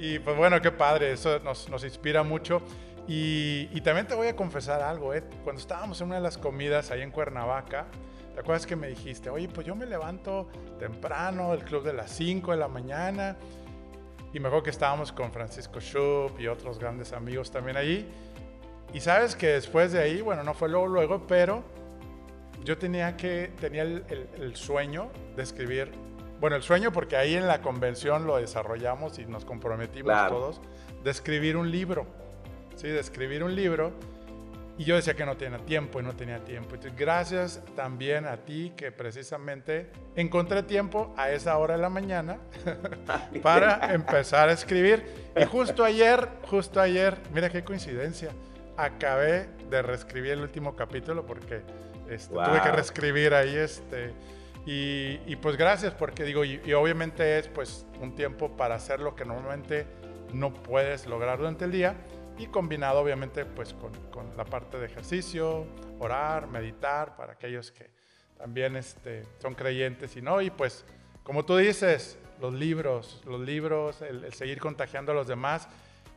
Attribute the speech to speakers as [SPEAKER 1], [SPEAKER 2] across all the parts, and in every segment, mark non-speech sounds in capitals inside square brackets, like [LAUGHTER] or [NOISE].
[SPEAKER 1] Y pues bueno, qué padre, eso nos, nos inspira mucho. Y, y, también te voy a confesar algo, ¿eh? cuando estábamos en una de las comidas ahí en Cuernavaca, ¿te acuerdas que me dijiste, oye, pues yo me levanto temprano, el club de las 5 de la mañana, y me acuerdo que estábamos con Francisco Schupp y otros grandes amigos también allí, y sabes que después de ahí, bueno, no fue luego, luego, pero yo tenía que, tenía el, el, el sueño de escribir bueno, el sueño porque ahí en la convención lo desarrollamos y nos comprometimos claro. todos de escribir un libro, ¿sí? De escribir un libro. Y yo decía que no tenía tiempo y no tenía tiempo. Entonces, gracias también a ti que precisamente encontré tiempo a esa hora de la mañana [LAUGHS] [LAUGHS] para empezar a escribir. Y justo ayer, justo ayer, mira qué coincidencia, acabé de reescribir el último capítulo porque este, wow. tuve que reescribir ahí este y, y, pues gracias, porque digo, y, y, obviamente es pues un tiempo para hacer lo que normalmente no puedes lograr durante el día y combinado obviamente pues con, con la parte de ejercicio, orar, meditar, para aquellos que también este, son creyentes y no, y pues como tú dices, los libros, los libros, el, el seguir contagiando a los demás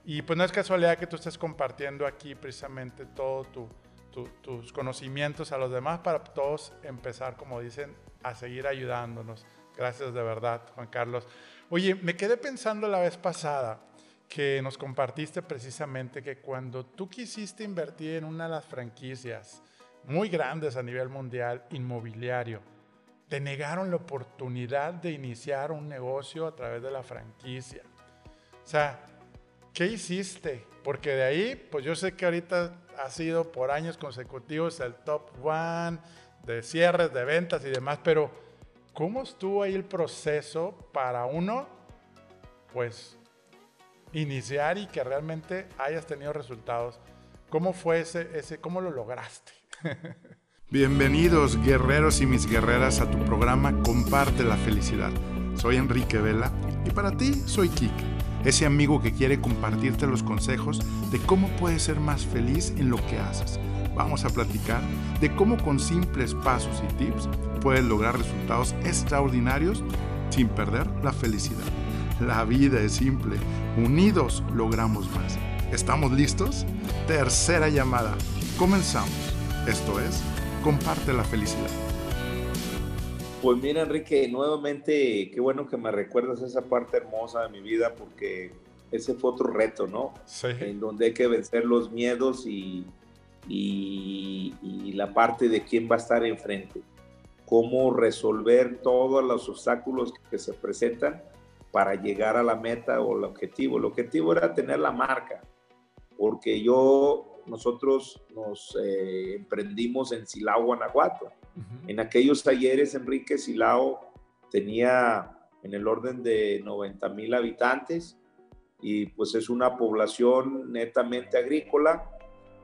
[SPEAKER 1] y pues no es casualidad que tú estés compartiendo aquí precisamente todo tu, tu, tus conocimientos a los demás para todos empezar, como dicen, a seguir ayudándonos. Gracias de verdad, Juan Carlos. Oye, me quedé pensando la vez pasada que nos compartiste precisamente que cuando tú quisiste invertir en una de las franquicias muy grandes a nivel mundial, inmobiliario, te negaron la oportunidad de iniciar un negocio a través de la franquicia. O sea, ¿qué hiciste? Porque de ahí, pues yo sé que ahorita ha sido por años consecutivos el top one, de cierres, de ventas y demás, pero ¿cómo estuvo ahí el proceso para uno, pues, iniciar y que realmente hayas tenido resultados? ¿Cómo fue ese, ese cómo lo lograste? [LAUGHS]
[SPEAKER 2] Bienvenidos guerreros y mis guerreras a tu programa Comparte la Felicidad. Soy Enrique Vela y para ti soy Kike, ese amigo que quiere compartirte los consejos de cómo puedes ser más feliz en lo que haces vamos a platicar de cómo con simples pasos y tips puedes lograr resultados extraordinarios sin perder la felicidad. La vida es simple, unidos logramos más. ¿Estamos listos? Tercera llamada. Comenzamos. Esto es, comparte la felicidad.
[SPEAKER 3] Pues mira, Enrique, nuevamente, qué bueno que me recuerdas esa parte hermosa de mi vida porque ese fue otro reto, ¿no? Sí. En donde hay que vencer los miedos y, y, y, la parte de quién va a estar enfrente, cómo resolver todos los obstáculos que se presentan para llegar a la meta o el objetivo. El objetivo era tener la marca, porque yo, nosotros nos eh, emprendimos en Silao, Guanajuato. Uh -huh. En aquellos talleres, Enrique Silao tenía en el orden de 90 mil habitantes y pues es una población netamente agrícola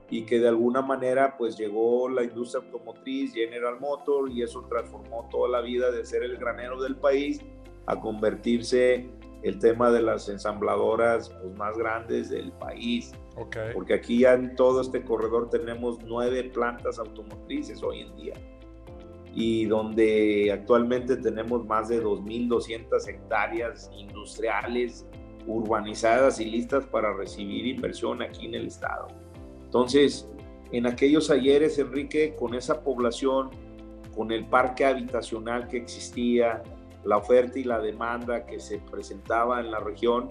[SPEAKER 3] y que de alguna manera pues llegó la industria automotriz, General Motors, y eso transformó toda la vida de ser el granero del país a convertirse el tema de las ensambladoras pues, más grandes del país. Okay. Porque aquí ya en todo este corredor tenemos nueve plantas automotrices hoy en día y donde actualmente tenemos más de 2.200 hectáreas industriales urbanizadas y listas para recibir inversión aquí en el estado. Entonces, en aquellos ayeres, Enrique, con esa población, con el parque habitacional que existía, la oferta y la demanda que se presentaba en la región,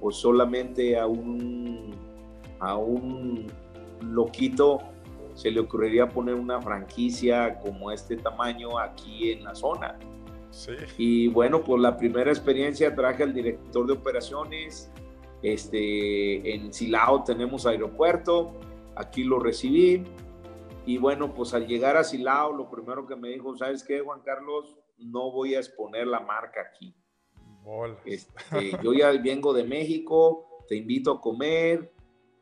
[SPEAKER 3] pues solamente a un, a un loquito se le ocurriría poner una franquicia como este tamaño aquí en la zona. Sí. Y bueno, pues la primera experiencia traje al director de operaciones, este, en Silao tenemos aeropuerto, aquí lo recibí. Y bueno, pues al llegar a Silao, lo primero que me dijo, ¿sabes qué, Juan Carlos? No voy a exponer la marca aquí. Este, yo ya vengo de México, te invito a comer,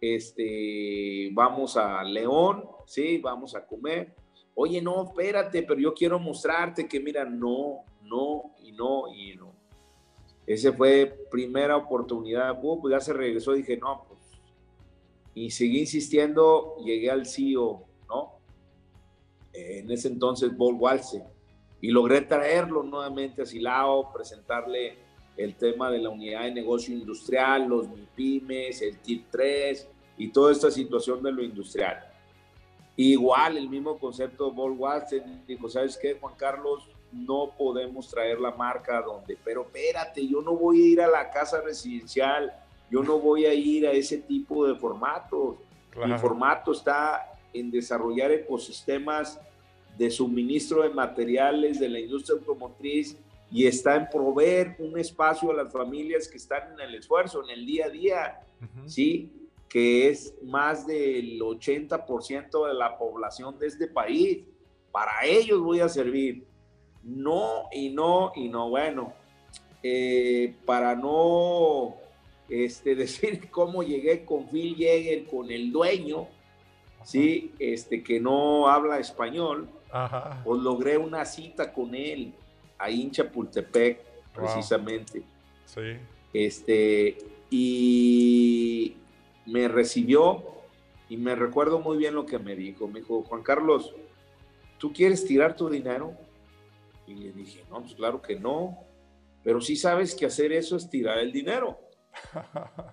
[SPEAKER 3] este, vamos a León, sí, vamos a comer. Oye, no, espérate, pero yo quiero mostrarte que mira, no, no y no y no. Esa fue primera oportunidad. Uh, pues ya se regresó. Dije, no, pues. Y seguí insistiendo. Llegué al CEO, ¿no? En ese entonces, Paul Walse. Y logré traerlo nuevamente a Silao, presentarle el tema de la unidad de negocio industrial, los MIPIMES, el TIP 3 y toda esta situación de lo industrial. Igual el mismo concepto de Paul Watson dijo, ¿sabes qué, Juan Carlos? No podemos traer la marca donde, pero espérate, yo no voy a ir a la casa residencial, yo no voy a ir a ese tipo de formatos. El formato está en desarrollar ecosistemas de suministro de materiales de la industria automotriz y está en proveer un espacio a las familias que están en el esfuerzo, en el día a día, ¿sí? Que es más del 80% de la población de este país. Para ellos voy a servir. No y no y no. Bueno, eh, para no este, [LAUGHS] decir cómo llegué con Phil Jäger, con el dueño, ¿sí? Este, que no habla español, pues logré una cita con él ahí en Chapultepec, precisamente.
[SPEAKER 1] Sí.
[SPEAKER 3] Este, y me recibió y me recuerdo muy bien lo que me dijo. Me dijo, Juan Carlos, ¿tú quieres tirar tu dinero? Y le dije, no, pues claro que no, pero sí sabes que hacer eso es tirar el dinero.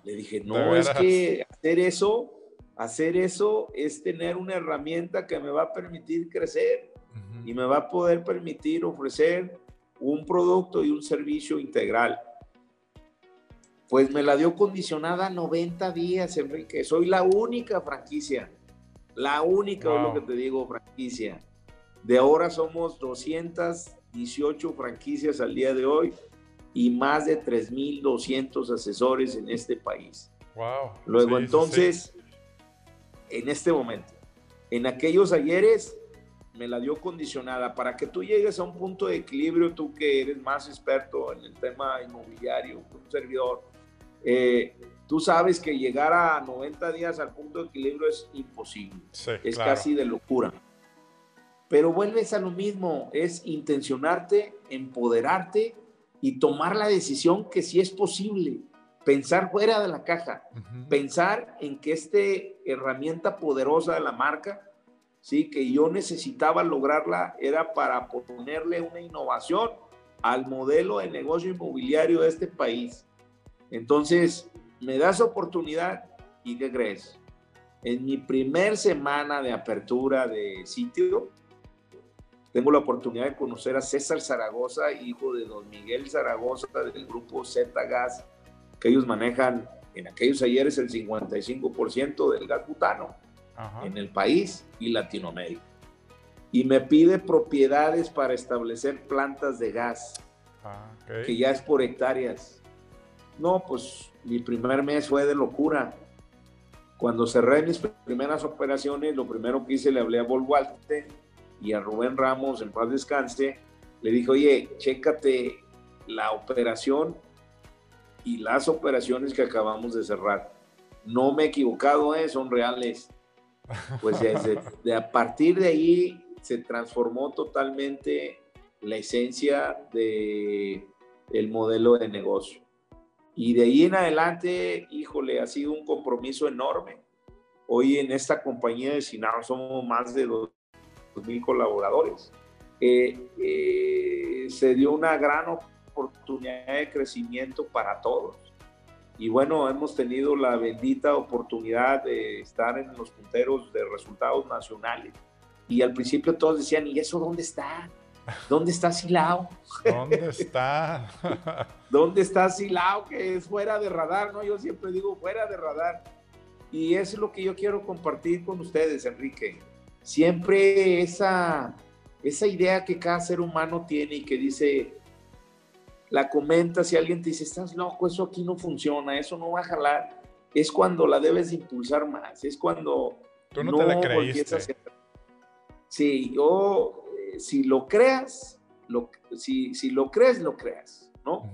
[SPEAKER 3] Le dije, [LAUGHS] no, es que hacer eso, hacer eso es tener una herramienta que me va a permitir crecer y me va a poder permitir ofrecer un producto y un servicio integral. Pues me la dio condicionada 90 días, Enrique. Soy la única franquicia, la única, es lo que te digo, franquicia. De ahora somos 218 franquicias al día de hoy y más de 3.200 asesores en este país.
[SPEAKER 1] Wow.
[SPEAKER 3] Luego entonces, en este momento, en aquellos ayeres me la dio condicionada para que tú llegues a un punto de equilibrio, tú que eres más experto en el tema inmobiliario, un servidor, eh, tú sabes que llegar a 90 días al punto de equilibrio es imposible, es casi de locura. Pero vuelves a lo mismo, es intencionarte, empoderarte y tomar la decisión que sí es posible, pensar fuera de la caja, pensar en que esta herramienta poderosa de la marca ¿sí? que yo necesitaba lograrla era para ponerle una innovación al modelo de negocio inmobiliario de este país. Entonces, me das oportunidad y ¿qué crees? En mi primer semana de apertura de sitio, tengo la oportunidad de conocer a César Zaragoza, hijo de don Miguel Zaragoza del grupo Z Gas, que ellos manejan en aquellos ayeres el 55% del gas butano en el país y Latinoamérica. Y me pide propiedades para establecer plantas de gas, ah, que ya es por hectáreas. No, pues mi primer mes fue de locura. Cuando cerré mis primeras operaciones, lo primero que hice, le hablé a Vol y a Rubén Ramos, en paz descanse, le dije, oye, chécate la operación y las operaciones que acabamos de cerrar. No me he equivocado, ¿eh? son reales. Pues de, a partir de ahí se transformó totalmente la esencia de el modelo de negocio. Y de ahí en adelante, híjole, ha sido un compromiso enorme. Hoy en esta compañía de Sinaro somos más de 2.000 colaboradores. Eh, eh, se dio una gran oportunidad de crecimiento para todos y bueno, hemos tenido la bendita oportunidad de estar en los punteros de resultados nacionales. Y al principio todos decían, ¿y eso dónde está? ¿Dónde está Silao?
[SPEAKER 1] ¿Dónde [LAUGHS] está?
[SPEAKER 3] ¿Dónde está Silao? Que es fuera de radar, ¿no? Yo siempre digo fuera de radar. Y eso es lo que yo quiero compartir con ustedes, Enrique. Siempre esa, esa idea que cada ser humano tiene y que dice, la comenta, si alguien te dice, estás loco, eso aquí no funciona, eso no va a jalar, es cuando la debes impulsar más, es cuando...
[SPEAKER 1] Tú no, te la creíste.
[SPEAKER 3] Sí, yo, eh, si lo creas, lo, si, si lo crees, lo creas, ¿no?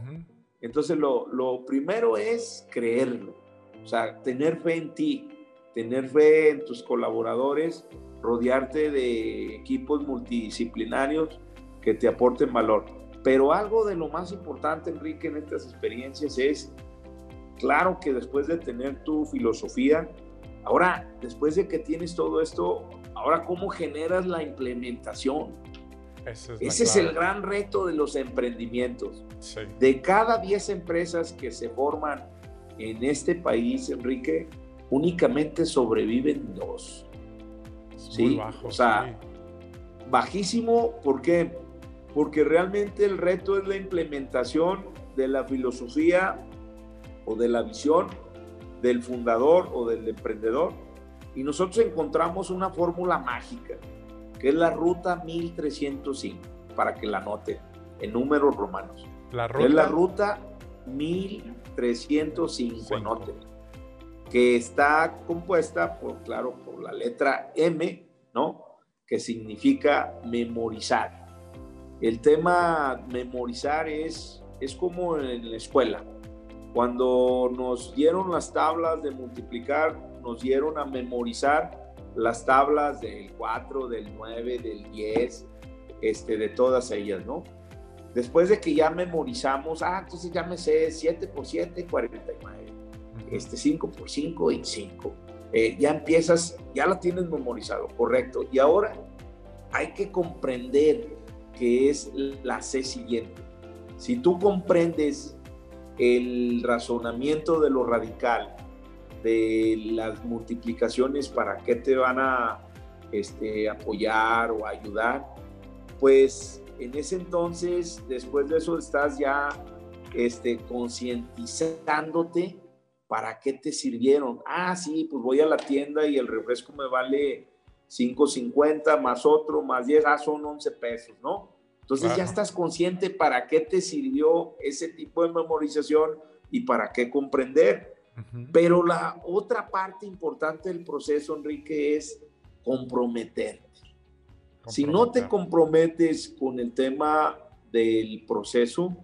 [SPEAKER 3] Entonces lo, lo primero es creerlo, o sea, tener fe en ti, tener fe en tus colaboradores, rodearte de equipos multidisciplinarios que te aporten valor. Pero algo de lo más importante, Enrique, en estas experiencias es, claro que después de tener tu filosofía, ahora, después de que tienes todo esto, ahora cómo generas la implementación. Ese es el gran reto de los emprendimientos. De cada 10 empresas que se forman en este país, Enrique, únicamente sobreviven dos. ¿Sí? o sea, bajísimo, ¿por qué? Porque realmente el reto es la implementación de la filosofía o de la visión del fundador o del emprendedor. Y nosotros encontramos una fórmula mágica, que es la ruta 1305, para que la noten en números romanos. La ruta. Es la ruta 1305, anoten, que está compuesta por, claro, por la letra M, ¿no? Que significa memorizar. El tema memorizar es, es como en la escuela. Cuando nos dieron las tablas de multiplicar, nos dieron a memorizar las tablas del 4, del 9, del 10, este, de todas ellas, ¿no? Después de que ya memorizamos, ah, entonces ya me sé 7 por 7, 49, este, 5 por 5, 25. Eh, ya empiezas, ya la tienes memorizado, correcto. Y ahora hay que comprender que es la C siguiente. Si tú comprendes el razonamiento de lo radical, de las multiplicaciones, para qué te van a este, apoyar o ayudar, pues en ese entonces, después de eso, estás ya este, concientizándote para qué te sirvieron. Ah, sí, pues voy a la tienda y el refresco me vale 5.50 más otro, más 10, ah, son 11 pesos, ¿no? Entonces ya estás consciente para qué te sirvió ese tipo de memorización y para qué comprender. Pero la otra parte importante del proceso, Enrique, es comprometerte. Si no te comprometes con el tema del proceso,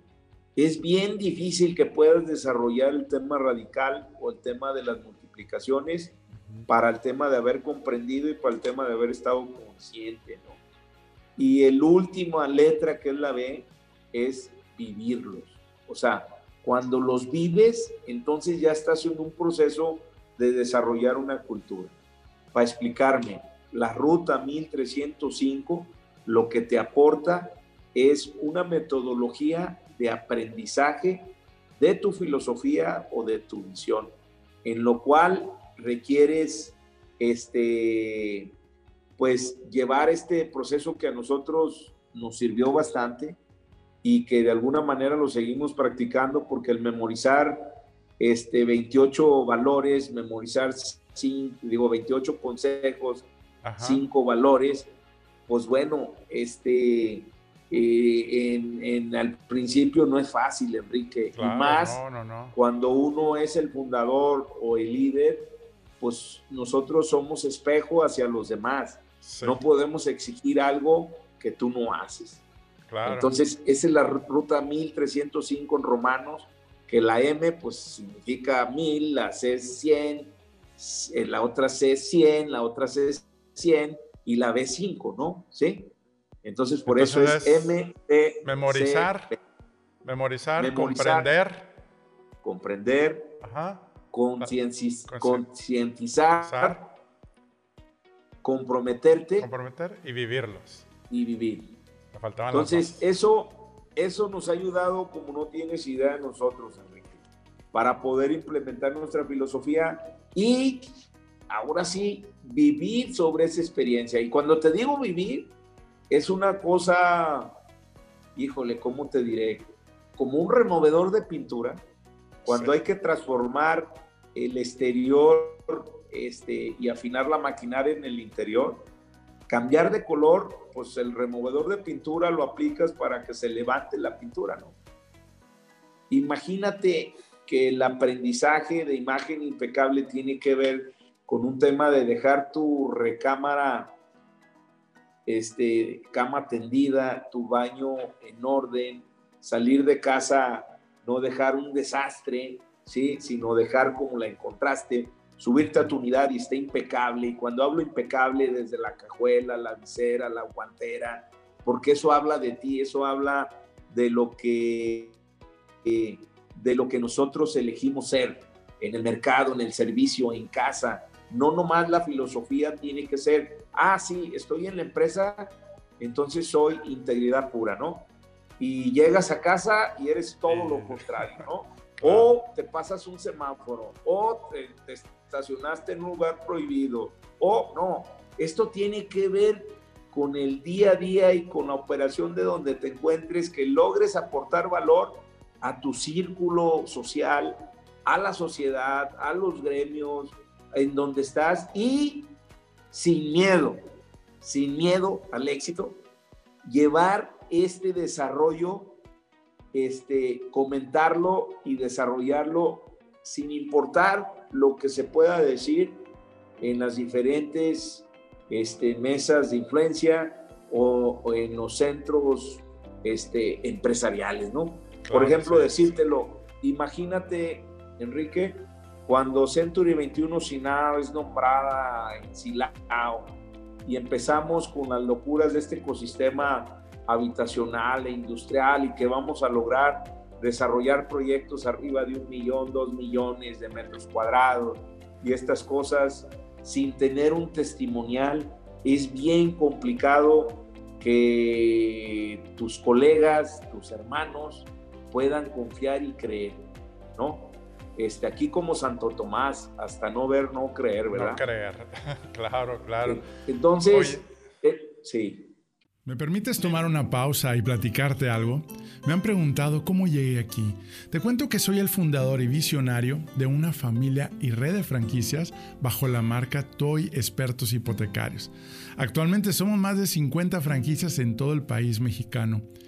[SPEAKER 3] es bien difícil que puedas desarrollar el tema radical o el tema de las multiplicaciones para el tema de haber comprendido y para el tema de haber estado consciente, ¿no? Y el última letra que es la B es vivirlos. O sea, cuando los vives, entonces ya estás en un proceso de desarrollar una cultura. Para explicarme, la ruta 1305 lo que te aporta es una metodología de aprendizaje de tu filosofía o de tu visión, en lo cual requieres este pues llevar este proceso que a nosotros nos sirvió bastante y que de alguna manera lo seguimos practicando porque el memorizar este 28 valores, memorizar digo 28 consejos, cinco valores, pues bueno, este, eh, en, al principio no es fácil, Enrique, y más cuando uno es el fundador o el líder, pues nosotros somos espejo hacia los demás. No podemos exigir algo que tú no haces. Entonces, esa es la ruta 1305 en romanos, que la M pues significa mil, la C es 100, eh, la otra C es 100, la otra C es 100 y la B5, ¿no? ¿Sí? Entonces, por eso es, M, T,
[SPEAKER 1] memorizar, memorizar, comprender.
[SPEAKER 3] Comprender. concientizar. Comprometerte.
[SPEAKER 1] Comprometer y vivirlos.
[SPEAKER 3] Y vivir. Entonces, eso, eso nos ha ayudado, como no tienes idea de nosotros, Enrique, para poder implementar nuestra filosofía y ahora sí, vivir sobre esa experiencia. Y cuando te digo vivir, es una cosa, híjole, ¿cómo te diré? Como un removedor de pintura, cuando hay que transformar el exterior este, y afinar la maquinaria en el interior, cambiar de color, pues el removedor de pintura lo aplicas para que se levante la pintura, ¿no? Imagínate que el aprendizaje de imagen impecable tiene que ver con un tema de dejar tu recámara, este, cama tendida, tu baño en orden, salir de casa, no dejar un desastre, ¿sí? sino dejar como la encontraste, subirte a tu unidad y esté impecable. Y cuando hablo impecable, desde la cajuela, la visera, la guantera, porque eso habla de ti, eso habla de lo que, eh, de lo que nosotros elegimos ser en el mercado, en el servicio, en casa, no nomás la filosofía tiene que ser, ah, sí, estoy en la empresa entonces soy integridad pura, ¿no? Y llegas a casa y eres todo lo contrario, ¿no? [LAUGHS] O te pasas un semáforo, o te, te estacionaste en un lugar prohibido, o no, esto tiene que ver con el día a día y con la operación de donde te encuentres, que logres aportar valor a tu círculo social, a la sociedad, a los gremios, en donde estás y sin miedo, sin miedo al éxito, llevar este desarrollo, este, comentarlo y desarrollarlo sin importar lo que se pueda decir en las diferentes este, mesas de influencia o, en los centros este, empresariales, ¿no? Por ejemplo, decírtelo, imagínate, Enrique, cuando Century 21 Sinao es nombrada en Silao y empezamos con las locuras de este ecosistema habitacional e industrial y que vamos a lograr desarrollar proyectos arriba de un millón, dos millones de metros cuadrados y estas cosas sin tener un testimonial, es bien complicado que tus colegas, tus hermanos puedan confiar y creer, ¿no? Este, aquí como Santo Tomás, hasta no ver, no creer, ¿verdad?
[SPEAKER 1] No creer, [LAUGHS] claro, claro.
[SPEAKER 3] Entonces, eh, sí.
[SPEAKER 2] ¿Me permites tomar una pausa y platicarte algo? Me han preguntado cómo llegué aquí. Te cuento que soy el fundador y visionario de una familia y red de franquicias bajo la marca Toy Expertos Hipotecarios. Actualmente somos más de 50 franquicias en todo el país mexicano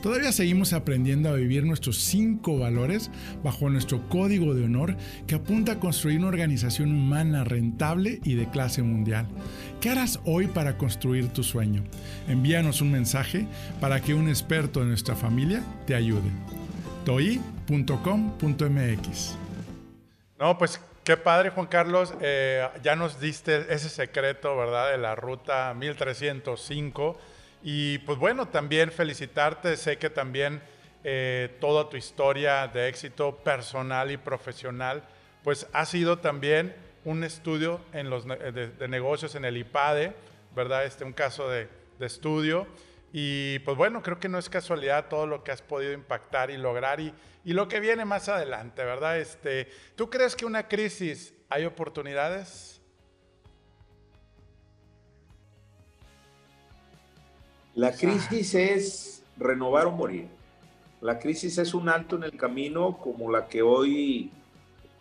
[SPEAKER 2] Todavía seguimos aprendiendo a vivir nuestros cinco valores bajo nuestro código de honor que apunta a construir una organización humana rentable y de clase mundial. ¿Qué harás hoy para construir tu sueño? Envíanos un mensaje para que un experto de nuestra familia te ayude. toi.com.mx
[SPEAKER 1] No, pues qué padre Juan Carlos, eh, ya nos diste ese secreto, ¿verdad? De la ruta 1305 y pues bueno, también felicitarte, sé que también eh, toda tu historia de éxito personal y profesional, pues ha sido también un estudio en los, de, negocios en el IPADE, ¿verdad? Este, un caso de, de, estudio. Y pues bueno, creo que no es casualidad todo lo que has podido impactar y lograr y, y lo que viene más adelante, ¿verdad? Este, ¿Tú crees que una crisis hay oportunidades?
[SPEAKER 3] La crisis es renovar o morir. La crisis es un alto en el camino como la que hoy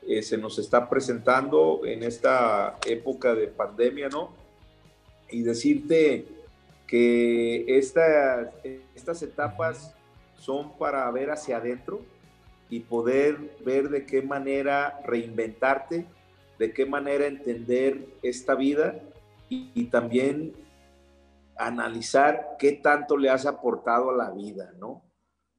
[SPEAKER 3] eh, se nos está presentando en esta época de pandemia, ¿no? Y decirte que esta, estas etapas son para ver hacia adentro y poder ver de qué manera reinventarte, de qué manera entender esta vida y, y también analizar qué tanto le has aportado a la vida, ¿no?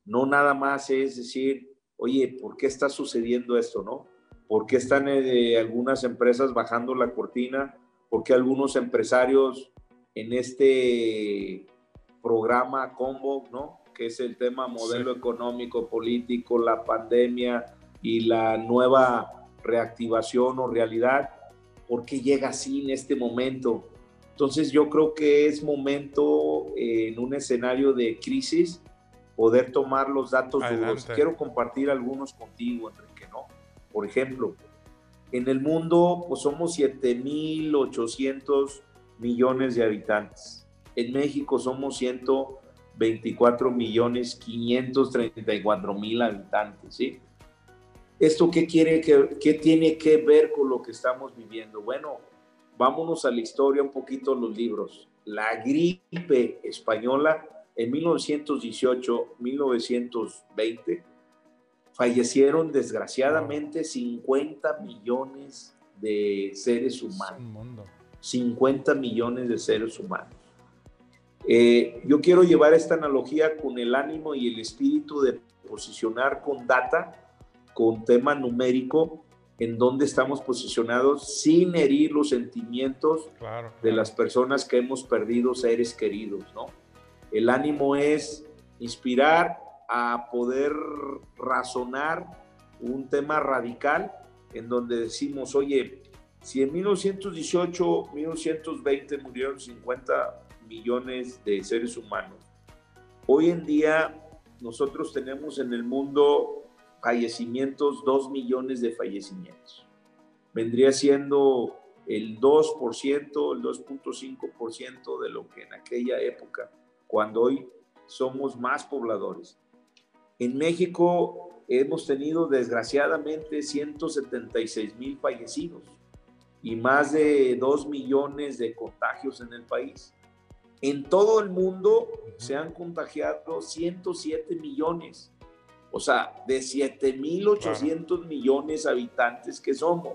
[SPEAKER 3] No nada más es decir, oye, ¿por qué está sucediendo esto, no? ¿Por qué están eh, algunas empresas bajando la cortina? ¿Por qué algunos empresarios en este programa Combo, ¿no? Que es el tema modelo económico, político, la pandemia y la nueva reactivación o realidad, ¿por qué llega así en este momento? Entonces yo creo que es momento eh, en un escenario de crisis poder tomar los datos duros. Quiero compartir algunos contigo, Enrique, ¿no? Por ejemplo, en el mundo pues somos 7.800 millones de habitantes. En México somos 124 millones 534 mil habitantes, ¿sí? ¿Esto qué, quiere, que, qué tiene que ver con lo que estamos viviendo? Bueno, vámonos a la historia un poquito los libros. La gripe española en 1918, 1920, fallecieron desgraciadamente 50 millones de seres humanos. 50 millones de seres humanos. Eh, yo quiero llevar esta analogía con el ánimo y el espíritu de posicionar con data, con tema numérico, en dónde estamos posicionados sin herir los sentimientos de las personas que hemos perdido seres queridos, ¿no? El ánimo es inspirar a poder razonar un tema radical en donde decimos, oye, si en 1918, 1920 murieron 50 millones de seres humanos, hoy en día nosotros tenemos en el mundo fallecimientos, 2 millones de fallecimientos. Vendría siendo el 2%, el 2.5% de lo que en aquella época, cuando hoy somos más pobladores. En México hemos tenido desgraciadamente 176 mil fallecidos y más de 2 millones de contagios en el país. En todo el mundo se han contagiado 107 millones o sea, de 7.800 millones de habitantes que somos.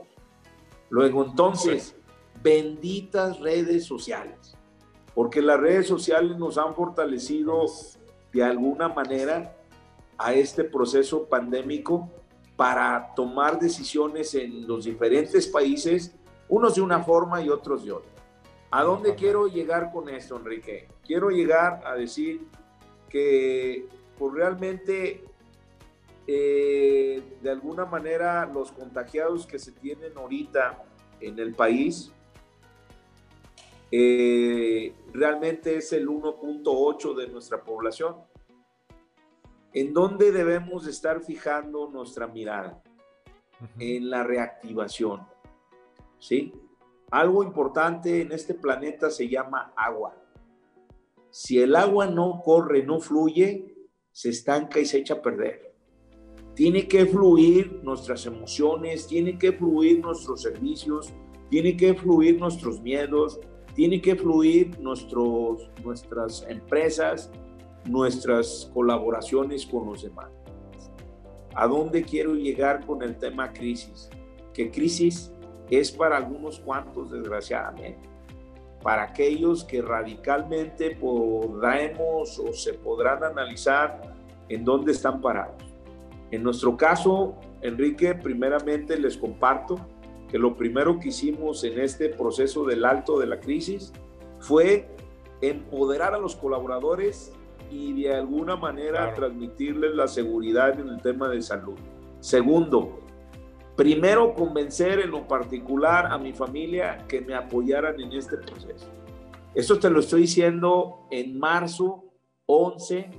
[SPEAKER 3] Luego, entonces, benditas redes sociales, porque las redes sociales nos han fortalecido de alguna manera a este proceso pandémico para tomar decisiones en los diferentes países, unos de una forma y otros de otra. ¿A dónde quiero llegar con esto, Enrique? Quiero llegar a decir que pues, realmente eh, de alguna manera los contagiados que se tienen ahorita en el país eh, realmente es el 1.8 de nuestra población. ¿En dónde debemos estar fijando nuestra mirada? En la reactivación. ¿Sí? Algo importante en este planeta se llama agua. Si el agua no corre, no fluye, se estanca y se echa a perder tiene que fluir nuestras emociones, tiene que fluir nuestros servicios, tiene que fluir nuestros miedos, tiene que fluir nuestros, nuestras empresas, nuestras colaboraciones con los demás. ¿A dónde quiero llegar con el tema crisis? Que crisis es para algunos cuantos, desgraciadamente. Para aquellos que radicalmente podremos o se podrán analizar en dónde están parados. En nuestro caso, Enrique, primeramente les comparto que lo primero que hicimos en este proceso del alto de la crisis fue empoderar a los colaboradores y de alguna manera transmitirles la seguridad en el tema de salud. Segundo, primero convencer en lo particular a mi familia que me apoyaran en este proceso. Esto te lo estoy diciendo en marzo 11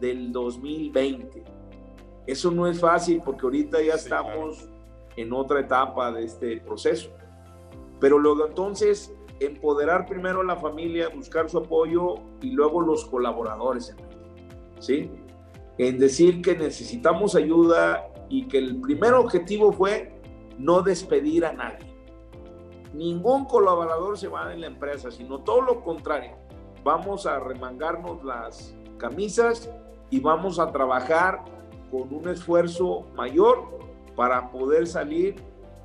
[SPEAKER 3] del 2020. Eso no es fácil porque ahorita ya estamos en otra etapa de este proceso. Pero luego entonces, empoderar primero a la familia, buscar su apoyo y luego los colaboradores. ¿Sí? En decir que necesitamos ayuda y que el primer objetivo fue no despedir a nadie. Ningún colaborador se va de la empresa, sino todo lo contrario. Vamos a remangarnos las camisas y vamos a trabajar con un esfuerzo mayor para poder salir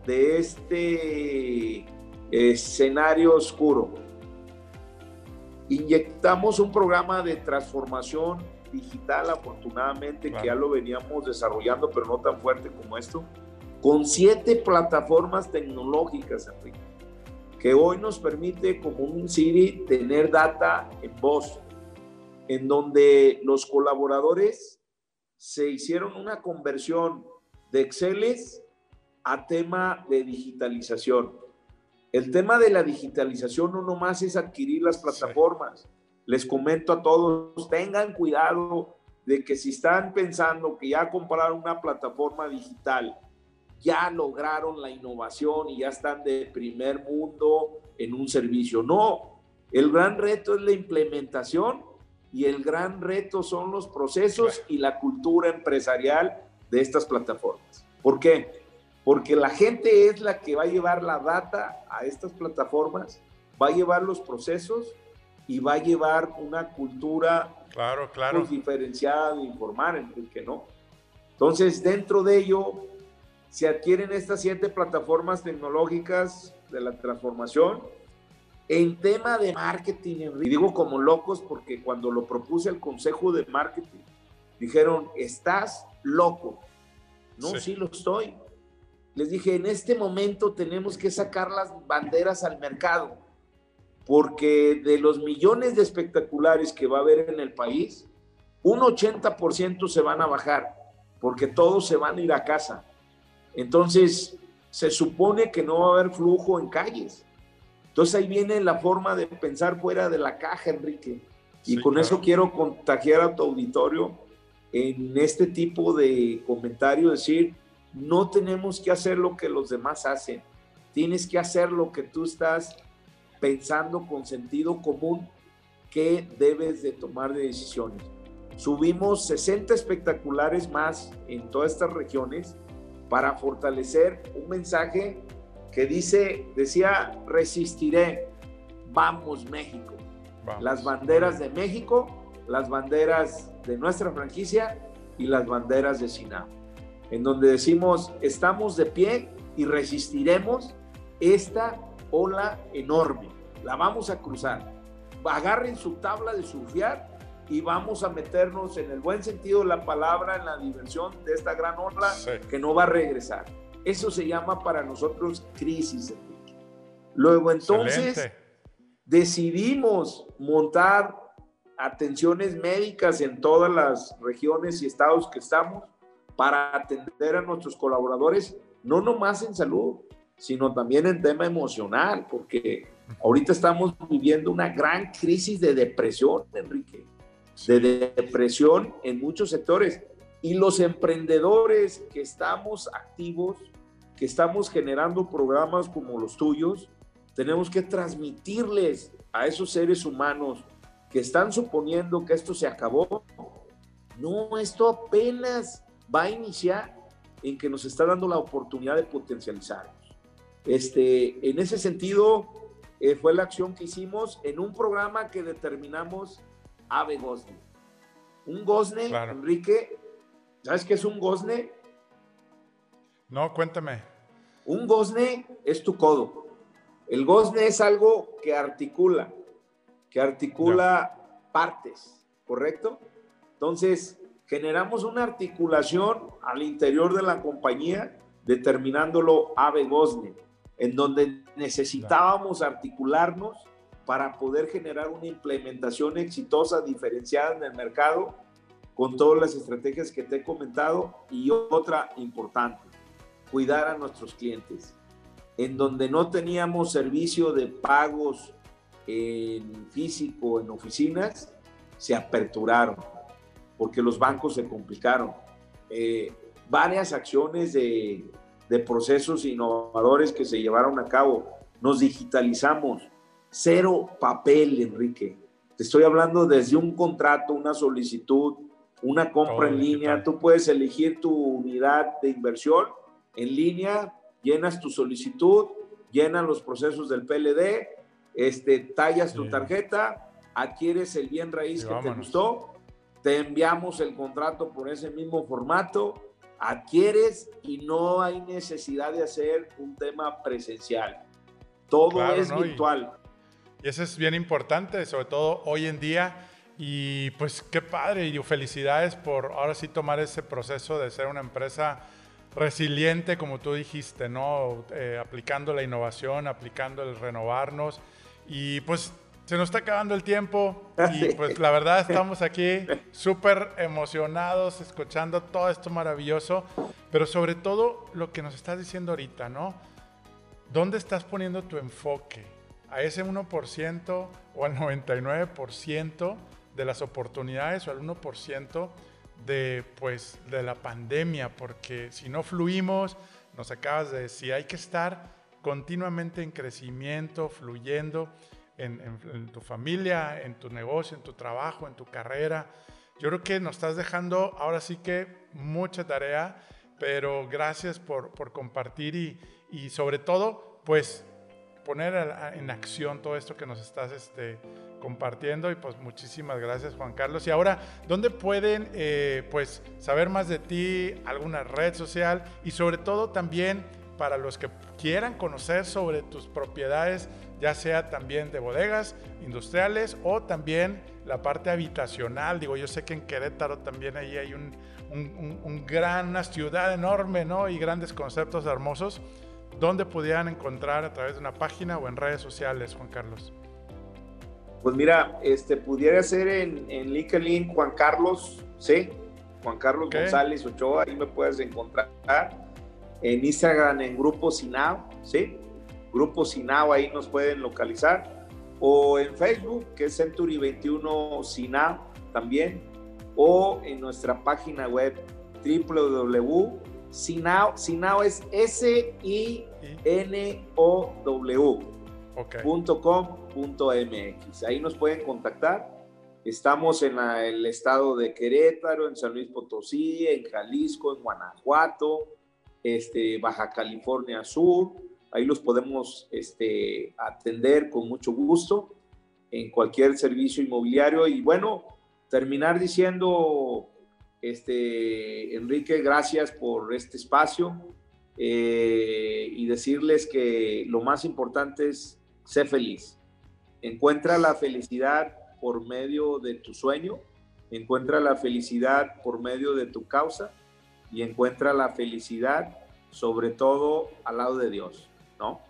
[SPEAKER 3] de este escenario oscuro. Inyectamos un programa de transformación digital, afortunadamente, que ya lo veníamos desarrollando, pero no tan fuerte como esto, con siete plataformas tecnológicas, que hoy nos permite, como un Siri, tener data en voz, en donde los colaboradores se hicieron una conversión de Exceles a tema de digitalización. El tema de la digitalización no nomás es adquirir las plataformas. Les comento a todos, tengan cuidado de que si están pensando que ya compraron una plataforma digital, ya lograron la innovación y ya están de primer mundo en un servicio. No, el gran reto es la implementación y el gran reto son los procesos y la cultura empresarial de estas plataformas. ¿Por qué? Porque la gente es la que va a llevar la data a estas plataformas, va a llevar los procesos y va a llevar una cultura
[SPEAKER 1] claro, claro.
[SPEAKER 3] Pues, diferenciada de informar, en que no. Entonces, dentro de ello, se adquieren estas siete plataformas tecnológicas de la transformación en tema de marketing, y digo como locos porque cuando lo propuse al Consejo de Marketing, dijeron, estás loco. No, sí, lo estoy. les dije, en este momento tenemos que sacar las banderas al mercado, porque de los millones de espectaculares que va a haber en el país, un 80% se van a bajar, porque todos se van a ir a casa. Entonces, se supone que no va a haber flujo en calles. Entonces ahí viene la forma de pensar fuera de la caja, Enrique. Y con eso quiero contagiar a tu auditorio en este tipo de comentario, decir, no tenemos que hacer lo que los demás hacen, tienes que hacer lo que tú estás pensando con sentido común que debes de tomar de decisiones. Subimos 60 espectaculares más en todas estas regiones para fortalecer un mensaje que dice, decía, resistiré, vamos México. Las banderas de México, las banderas de nuestra franquicia y las banderas de Sinam. En donde decimos, estamos de pie y resistiremos esta ola enorme. La vamos a cruzar. Agarren su tabla de surfear y vamos a meternos en el buen sentido de la palabra en la diversión de esta gran ola que no va a regresar. Eso se llama para nosotros crisis. Luego entonces decidimos montar atenciones médicas en todas las regiones y estados que estamos para atender a nuestros colaboradores, no nomás en salud, sino también en tema emocional, porque ahorita estamos viviendo una gran crisis de depresión, Enrique de depresión en muchos sectores. Y los emprendedores que estamos activos, que estamos generando programas como los tuyos, tenemos que transmitirles a esos seres humanos que están suponiendo que esto se acabó. No, esto apenas va a iniciar en que nos está dando la oportunidad de potencializarnos. Este, en ese sentido, eh, fue la acción que hicimos en un programa que determinamos ave gozne. Un gozne, Enrique, ¿sabes qué es un gozne?
[SPEAKER 1] No, cuéntame.
[SPEAKER 3] Un gozne es tu codo. El gozne es algo que articula, que articula partes, ¿correcto? Entonces, generamos una articulación al interior de la compañía, determinándolo ave gozne, en donde necesitábamos articularnos para poder generar una implementación exitosa, diferenciada en el mercado, con todas las estrategias que te he comentado. Y otra importante, cuidar a nuestros clientes. En donde no teníamos servicio de pagos en físico, en oficinas, se aperturaron, porque los bancos se complicaron. Eh, varias acciones de, de procesos innovadores que se llevaron a cabo. Nos digitalizamos, Cero papel, Enrique. Te estoy hablando desde un contrato, una solicitud, una compra en línea. Tú puedes elegir tu unidad de inversión en línea, llenas tu solicitud, llenas los procesos del PLD, este, tallas tu tarjeta, adquieres el bien raíz que te gustó, te enviamos el contrato por ese mismo formato, adquieres y no hay necesidad de hacer un tema presencial. Todo es virtual.
[SPEAKER 1] Y eso es bien importante, sobre todo hoy en día. Y pues qué padre y felicidades por ahora sí tomar ese proceso de ser una empresa resiliente, como tú dijiste, ¿no? Eh, aplicando la innovación, aplicando el renovarnos. Y pues se nos está acabando el tiempo y pues la verdad estamos aquí súper emocionados escuchando todo esto maravilloso, pero sobre todo lo que nos estás diciendo ahorita, ¿no? ¿Dónde estás poniendo tu enfoque? a ese 1% o al 99% de las oportunidades o al 1% de, pues, de la pandemia, porque si no fluimos, nos acabas de decir, hay que estar continuamente en crecimiento, fluyendo en, en, tu familia, en tu negocio, en tu trabajo, en tu carrera. Yo creo que nos estás dejando ahora sí que mucha tarea, pero gracias por, por compartir y, y sobre todo, pues poner en acción todo esto que nos estás este, compartiendo y pues muchísimas gracias Juan Carlos. Y ahora, ¿dónde pueden eh, pues saber más de ti, alguna red social y sobre todo también para los que quieran conocer sobre tus propiedades, ya sea también de bodegas industriales o también la parte habitacional. Digo, yo sé que en Querétaro también ahí hay un, gran, una ciudad enorme, ¿no? Y grandes conceptos hermosos. ¿Dónde pudieran encontrar a través de una página o en redes sociales, Juan Carlos?
[SPEAKER 3] Pues mira, este pudiera ser en, en LinkedIn Juan Carlos, ¿sí? Juan Carlos González Ochoa, ahí me puedes encontrar. En Instagram en Grupo Sinao, ¿sí? Grupo Sinao, ahí nos pueden localizar. O en Facebook, que es Century 21 Sinao también. O en nuestra página web www.sinao, Sinao es S-I-N-O-W.com.mx. Ahí nos pueden contactar Estamos en el estado de Querétaro, en San Luis Potosí, en Jalisco, en Guanajuato, este, Baja California Sur. Ahí los podemos este, atender con mucho gusto en cualquier servicio inmobiliario. Y bueno, terminar diciendo, este, Enrique, gracias por este espacio eh, y decirles que lo más importante es ser feliz. Encuentra la felicidad por medio de tu sueño, encuentra la felicidad por medio de tu causa y encuentra la felicidad sobre todo al lado de Dios, ¿no?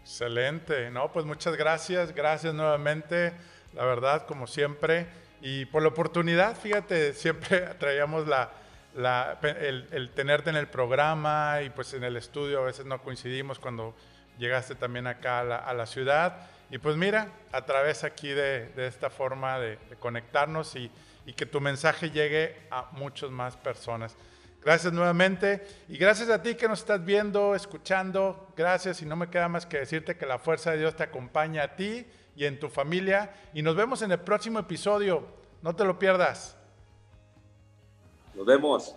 [SPEAKER 1] Excelente, ¿no? Pues muchas gracias, gracias nuevamente, la verdad, como siempre, y por la oportunidad, fíjate, siempre [LAUGHS] traíamos la, el, tenerte en el programa y pues en el estudio, a veces no coincidimos cuando llegaste también acá a la ciudad y pues mira, a través aquí de, esta forma de, conectarnos y, que tu mensaje llegue a muchas más personas. Gracias nuevamente y gracias a ti que nos estás viendo, escuchando. Gracias y no me queda más que decirte que la fuerza de Dios te acompaña a ti y en tu familia. Y nos vemos en el próximo episodio. No te lo pierdas.
[SPEAKER 3] Nos vemos.